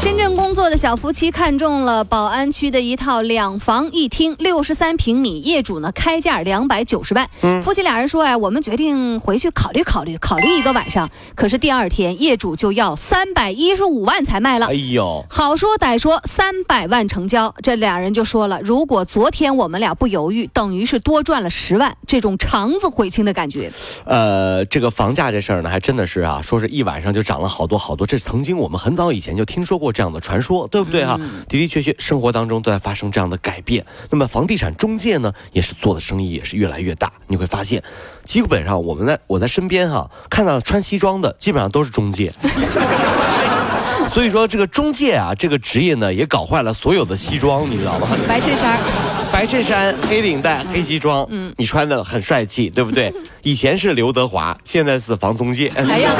深圳工作的小夫妻看中了宝安区的一套两房一厅，六十三平米，业主呢开价两百九十万。夫妻俩人说呀，我们决定回去考虑考虑，考虑一个晚上。可是第二天业主就要三百一十五万才卖了。哎呦，好说歹说，三百万成交。这俩人就说了，如果昨天我们俩不犹豫，等于是多赚了十万，这种肠子悔青的感觉。呃，这个房价这事儿呢，还真的是啊，说是一晚上就涨了好多好多。这曾经我们很早以前就听说过这样的传说，对不对哈？的的确确，生活当中都在发生这样的改变。那么房地产中介呢，也是做的生意也是越来越大。你会发现，基本上我们在我在身边哈，看到穿西装的基本上都是中介。所以说，这个中介啊，这个职业呢，也搞坏了所有的西装，你知道吗？白衬衫，白衬衫、黑领带、黑西装，嗯，你穿的很帅气，对不对？以前是刘德华，现在是房中介。哎呀。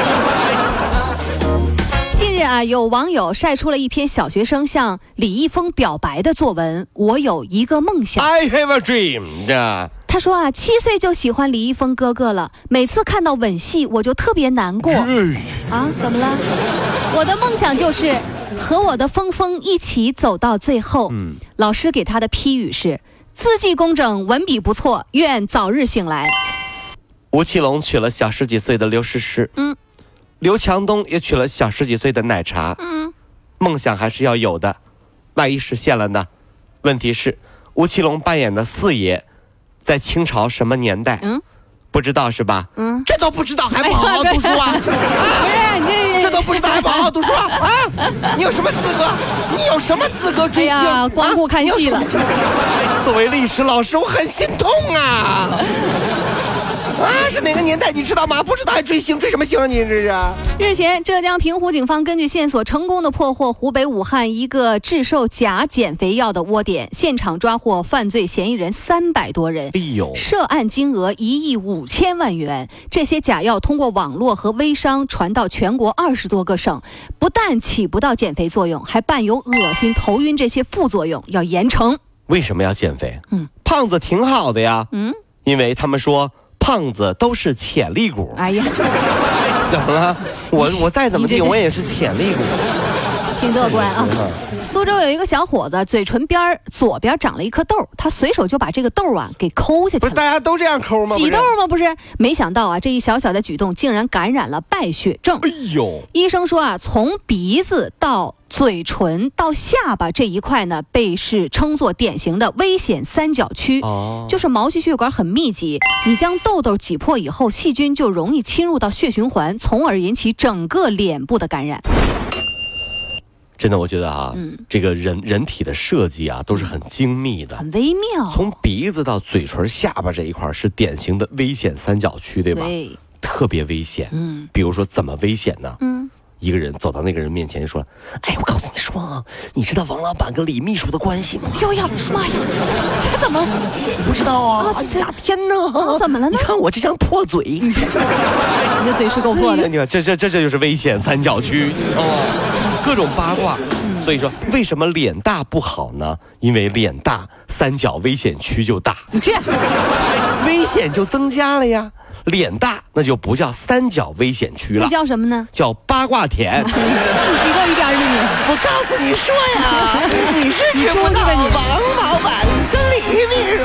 啊，有网友晒出了一篇小学生向李易峰表白的作文。我有一个梦想，I have a dream，这他说啊，七岁就喜欢李易峰哥哥了，每次看到吻戏我就特别难过啊。怎么了？我的梦想就是和我的峰峰一起走到最后。嗯老师给他的批语是：字迹工整，文笔不错，愿早日醒来。吴奇隆娶了小十几岁的刘诗诗，嗯，刘强东也娶了小十几岁的奶茶，嗯，梦想还是要有的，万一实现了呢？问题是，吴奇隆扮演的四爷，在清朝什么年代？嗯，不知道是吧？嗯，这都不知道还不好好读书啊？不是这这都不知道还不好好读书啊？啊！你有什么资格？你有什么资格追星？哎呀光顾看戏了 作为历史老师，我很心痛啊！啊，是哪个年代你知道吗？不知道还追星，追什么星啊你这是？日前，浙江平湖警方根据线索，成功的破获湖北武汉一个制售假减肥药的窝点，现场抓获犯罪嫌疑人三百多人哎，呦，涉案金额一亿五千万元。这些假药通过网络和微商传到全国二十多个省，不但起不到减肥作用，还伴有恶心、头晕这些副作用，要严惩。为什么要减肥？嗯，胖子挺好的呀。嗯，因为他们说胖子都是潜力股。哎呀，怎么了？我我再怎么地，我也是潜力股。挺乐观啊。苏州有一个小伙子，嘴唇边儿左边长了一颗痘，他随手就把这个痘啊给抠下去不是了。大家都这样抠吗？挤痘吗？不是，没想到啊，这一小小的举动竟然感染了败血症。哎呦，医生说啊，从鼻子到嘴唇到下巴这一块呢，被是称作典型的危险三角区。哦，就是毛细血管很密集，你将痘痘挤破以后，细菌就容易侵入到血循环，从而引起整个脸部的感染。真的，我觉得啊，嗯这个人人体的设计啊，都是很精密的。很微妙。从鼻子到嘴唇、下巴这一块是典型的危险三角区，对吧？对，特别危险。嗯比如说怎么危险呢？嗯，一个人走到那个人面前说：“哎，我告诉你说啊，你知道王老板跟李秘书的关系吗？哟呀，妈呀，这怎么？不知道啊？哎呀，天哪！啊怎么了呢你看我这张破嘴，你的嘴是够破的。你看这这这这就是危险三角区，你知道吗？各种八卦。所以说，为什么脸大不好呢？因为脸大，三角危险区就大，你去，危险就增加了呀。脸大那就不叫三角危险区那了，叫什么呢？叫八卦田。你给我一边儿去你！我告诉你说呀，你是你知不道王老板跟李秘书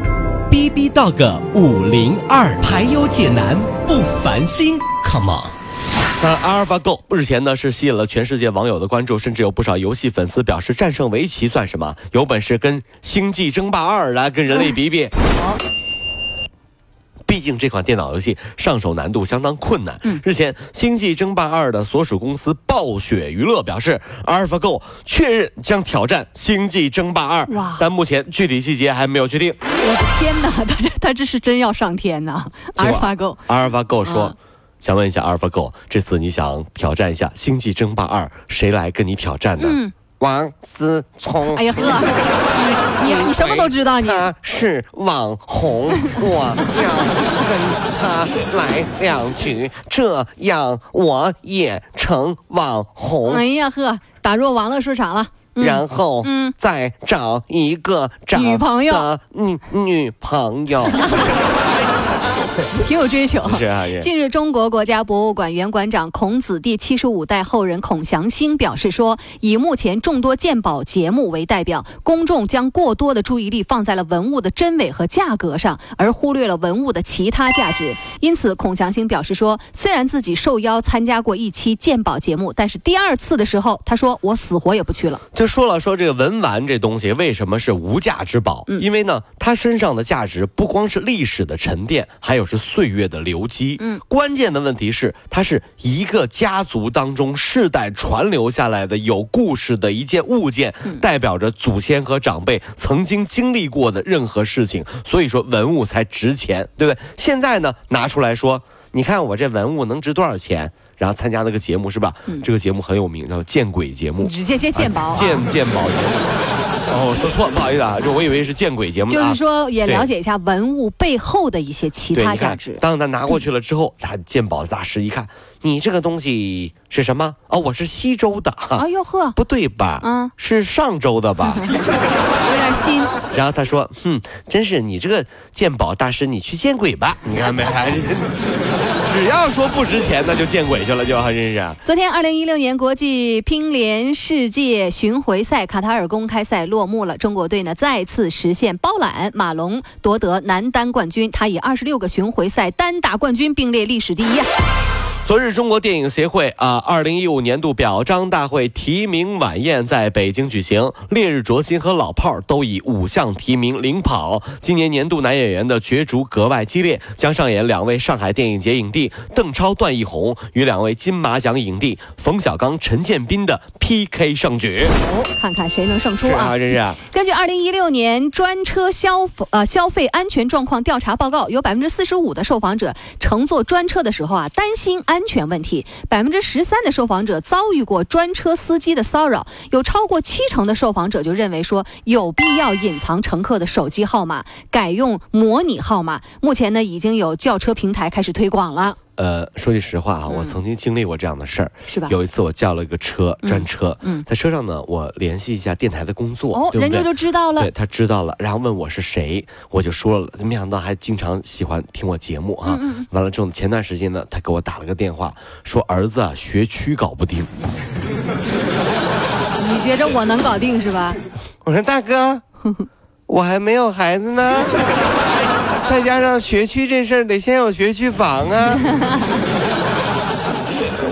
B B Dog 五零二，排忧解难不烦心，Come on。那阿尔法 Go 日前呢是吸引了全世界网友的关注，甚至有不少游戏粉丝表示，战胜围棋算什么？有本事跟《星际争霸二》来跟人类比比。毕竟这款电脑游戏上手难度相当困难。日前，《星际争霸二》的所属公司暴雪娱乐表示，AlphaGo 确认将挑战《星际争霸二》，但目前具体细节还没有确定。我的天哪，他这他这是真要上天呐！阿尔法狗，阿尔法狗说。嗯想问一下阿尔法狗，这次你想挑战一下《星际争霸二》，谁来跟你挑战呢？嗯王思聪。哎呀呵，你你你什么都知道你。他是网红，我要跟他来两局，这样我也成网红，哎呀呵，打入网络市场了。嗯然后嗯再找一个找女朋友的女女朋友。挺有追求。是啊，是近日，中国国家博物馆原馆长孔子第七十五代后人孔祥兴表示说，以目前众多鉴宝节目为代表，公众将过多的注意力放在了文物的真伪和价格上，而忽略了文物的其他价值。因此，孔祥兴表示说，虽然自己受邀参加过一期鉴宝节目，但是第二次的时候，他说我死活也不去了。就说了说这个文玩这东西为什么是无价之宝？嗯因为呢，它身上的价值不光是历史的沉淀，还有是岁月的流积。嗯，关键的问题是，它是一个家族当中世代传留下来的有故事的一件物件，嗯代表着祖先和长辈曾经经历过的任何事情，所以说文物才值钱，对不对？现在呢，拿出来说，你看我这文物能值多少钱？然后参加那个节目是吧？这个节目很有名，叫见鬼节目。直接接鉴宝、啊，鉴鉴宝节目。哦，说错了，不好意思啊，就我以为是见鬼节目。就是说也了解一下文物背后的一些其他价值，。当他拿过去了之后，他鉴宝大师一看，你这个东西是什么？哦，我是西周的，哎呦呵，不对吧？嗯，是上周的吧？有点新。然后他说，哼，真是你这个鉴宝大师，你去见鬼吧！你看没？还 是只要说不值钱，那就见鬼去了，就还真是。昨天，二零一六年国际乒联世界巡回赛卡塔尔公开赛落落幕了，中国队呢再次实现包揽，马龙夺得男单冠军，他以二十六个巡回赛单打冠军，并列历史第一！昨日，中国电影协会啊，二零一五年度表彰大会提名晚宴在北京举行，烈日灼心和老炮儿都以五项提名领跑。今年年度男演员的角逐格外激烈，将上演两位上海电影节影帝邓超、段奕宏与两位金马奖影帝冯小刚、陈建斌的 PK 胜举。哦，看看谁能胜出啊！真是啊。根据二零一六年专车消呃消费安全状况调查报告，有百分之四十五的受访者乘坐专车的时候啊担心安全问题，百分之十三的受访者遭遇过专车司机的骚扰，有超过七成的受访者就认为说有必要隐藏乘客的手机号码，改用模拟号码。目前呢，已经有轿车平台开始推广了，呃，说句实话啊，我曾经经历过这样的事儿。是吧？有一次我叫了一个车，专车，嗯在车上呢，我联系一下电台的工作，哦，对不对？人家就知道了对。他知道了，然后问我是谁，我就说了，没想到还经常喜欢听我节目啊。嗯完了之后，前段时间呢，他给我打了个电话，说儿子啊学区搞不定。你觉着我能搞定是吧？我说大哥，我还没有孩子呢，再加上学区这事儿得先有学区房啊。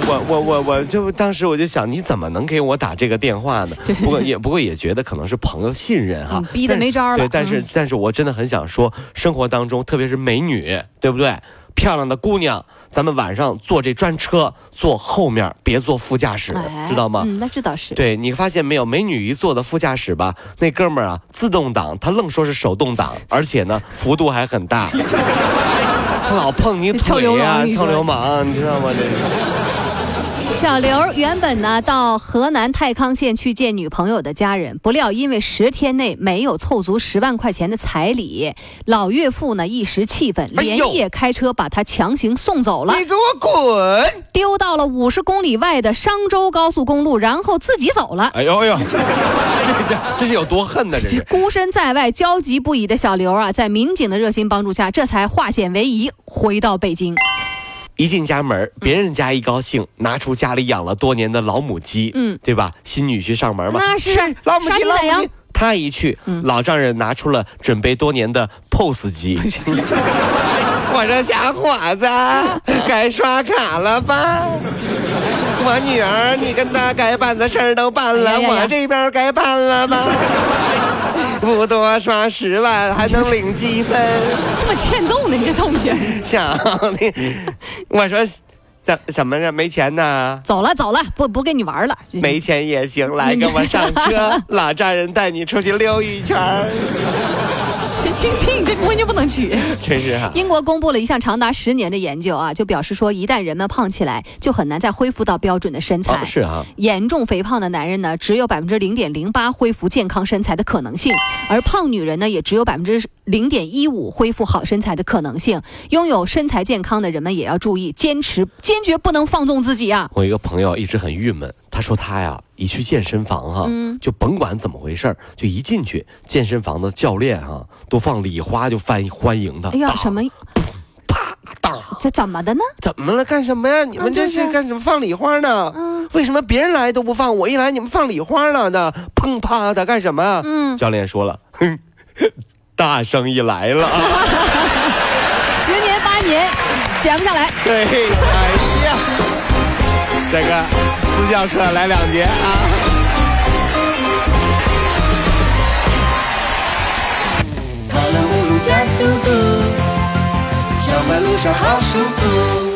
我我我我就当时我就想，你怎么能给我打这个电话呢？不过也不过也觉得可能是朋友信任哈嗯，逼得没招了对，但是、嗯但是我真的很想说，生活当中特别是美女，对不对？漂亮的姑娘，咱们晚上坐这专车，坐后面，别坐副驾驶，哎知道吗？嗯，那这倒是。对你发现没有，美女一坐的副驾驶吧，那哥们儿啊，自动挡，他愣说是手动挡，而且呢，幅度还很大，他老碰你 腿呀、啊臭流氓，你知道吗？这是。小刘原本呢到河南太康县去见女朋友的家人，不料因为十天内没有凑足十万块钱的彩礼，老岳父呢一时气愤，连夜开车把他强行送走了，你给我滚！丢到了五十公里外的商州高速公路，然后自己走了。哎呦哎呦，这这这是有多恨呢？这是。孤身在外、焦急不已的小刘啊，在民警的热心帮助下，这才化险为夷，回到北京。一进家门，别人家一高兴，拿出家里养了多年的老母鸡，嗯，对吧？新女婿上门嘛，那是老母鸡，老母鸡。他一去，老丈人拿出了准备多年的 POS 机。我说小伙子，该刷卡了吧？我女儿，你跟她该办的事儿都办了，我这边该办了吗？不多刷十万还能领积分，这么欠揍呢？你这同学，想你，我说怎怎么着？没钱呢？走了走了，不不跟你玩了。没钱也行，来跟我上车，老丈人带你出去溜一圈儿，神经病，这姑娘不能娶。真是哈。英国公布了一项长达十年的研究啊，就表示说，一旦人们胖起来，就很难再恢复到标准的身材。哦，是啊，严重肥胖的男人呢，只有百分之零点零八恢复健康身材的可能性，而胖女人呢，也只有百分之零点一五恢复好身材的可能性。拥有身材健康的人们也要注意，坚持，坚决不能放纵自己啊！我一个朋友一直很郁闷，他说他呀一去健身房哈，嗯就甭管怎么回事儿就一进去健身房的教练哈都放礼花就欢欢迎他。哎呀，什么？啪！当？这怎么的呢？怎么了？干什么呀？你们这是是干什么？放礼花呢？嗯为什么别人来都不放，我一来你们放礼花了呢？砰啪的干什么啊？嗯，教练说了，哼，大生意来了啊！十年八年减不下来。对，哎呀，这个私教课来两节啊！加速度，上班路上好舒服。